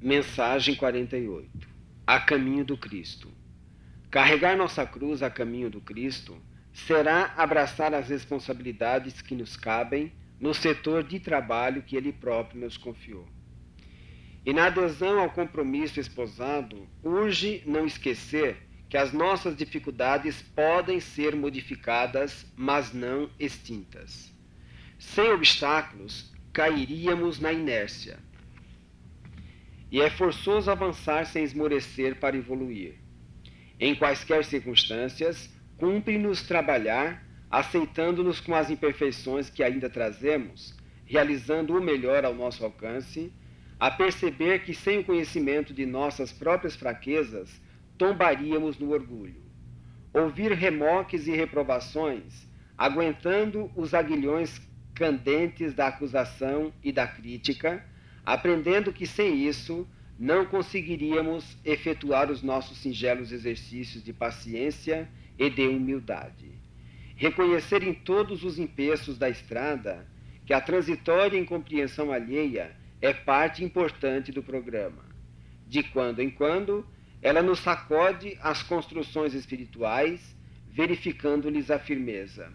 Mensagem 48 A caminho do Cristo. Carregar nossa cruz a caminho do Cristo será abraçar as responsabilidades que nos cabem no setor de trabalho que Ele próprio nos confiou. E na adesão ao compromisso esposado, urge não esquecer que as nossas dificuldades podem ser modificadas, mas não extintas. Sem obstáculos, cairíamos na inércia. E é forçoso avançar sem esmorecer para evoluir. Em quaisquer circunstâncias, cumpre-nos trabalhar, aceitando-nos com as imperfeições que ainda trazemos, realizando o melhor ao nosso alcance, a perceber que sem o conhecimento de nossas próprias fraquezas, tombaríamos no orgulho. Ouvir remoques e reprovações, aguentando os aguilhões candentes da acusação e da crítica, aprendendo que sem isso não conseguiríamos efetuar os nossos singelos exercícios de paciência e de humildade. Reconhecer em todos os empeços da estrada que a transitória incompreensão alheia é parte importante do programa. De quando em quando, ela nos sacode as construções espirituais, verificando-lhes a firmeza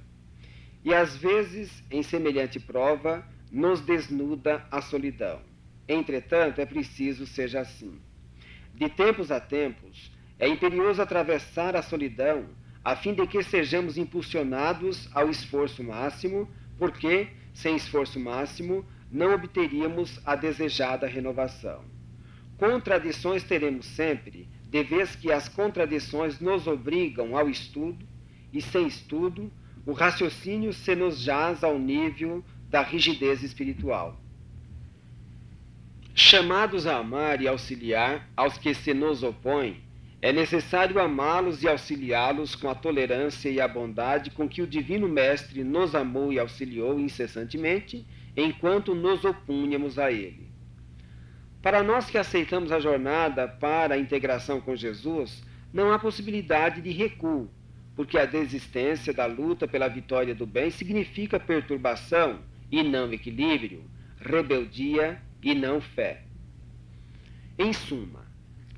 e às vezes, em semelhante prova, nos desnuda a solidão. Entretanto, é preciso seja assim. De tempos a tempos, é imperioso atravessar a solidão, a fim de que sejamos impulsionados ao esforço máximo, porque, sem esforço máximo, não obteríamos a desejada renovação. Contradições teremos sempre, de vez que as contradições nos obrigam ao estudo, e sem estudo, o raciocínio se nos jaz ao nível da rigidez espiritual. Chamados a amar e auxiliar aos que se nos opõem, é necessário amá-los e auxiliá-los com a tolerância e a bondade com que o Divino Mestre nos amou e auxiliou incessantemente, enquanto nos opunhamos a ele. Para nós que aceitamos a jornada para a integração com Jesus, não há possibilidade de recuo, porque a desistência da luta pela vitória do bem significa perturbação e não equilíbrio, rebeldia e não fé. Em suma,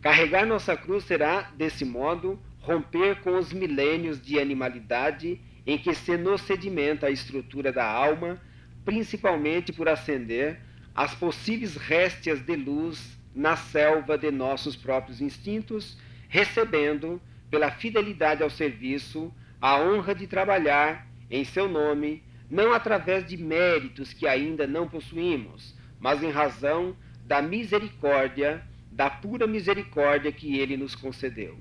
carregar nossa cruz será, desse modo, romper com os milênios de animalidade em que se nos sedimenta a estrutura da alma, principalmente por acender as possíveis réstias de luz na selva de nossos próprios instintos, recebendo pela fidelidade ao serviço, a honra de trabalhar em seu nome, não através de méritos que ainda não possuímos, mas em razão da misericórdia, da pura misericórdia que ele nos concedeu.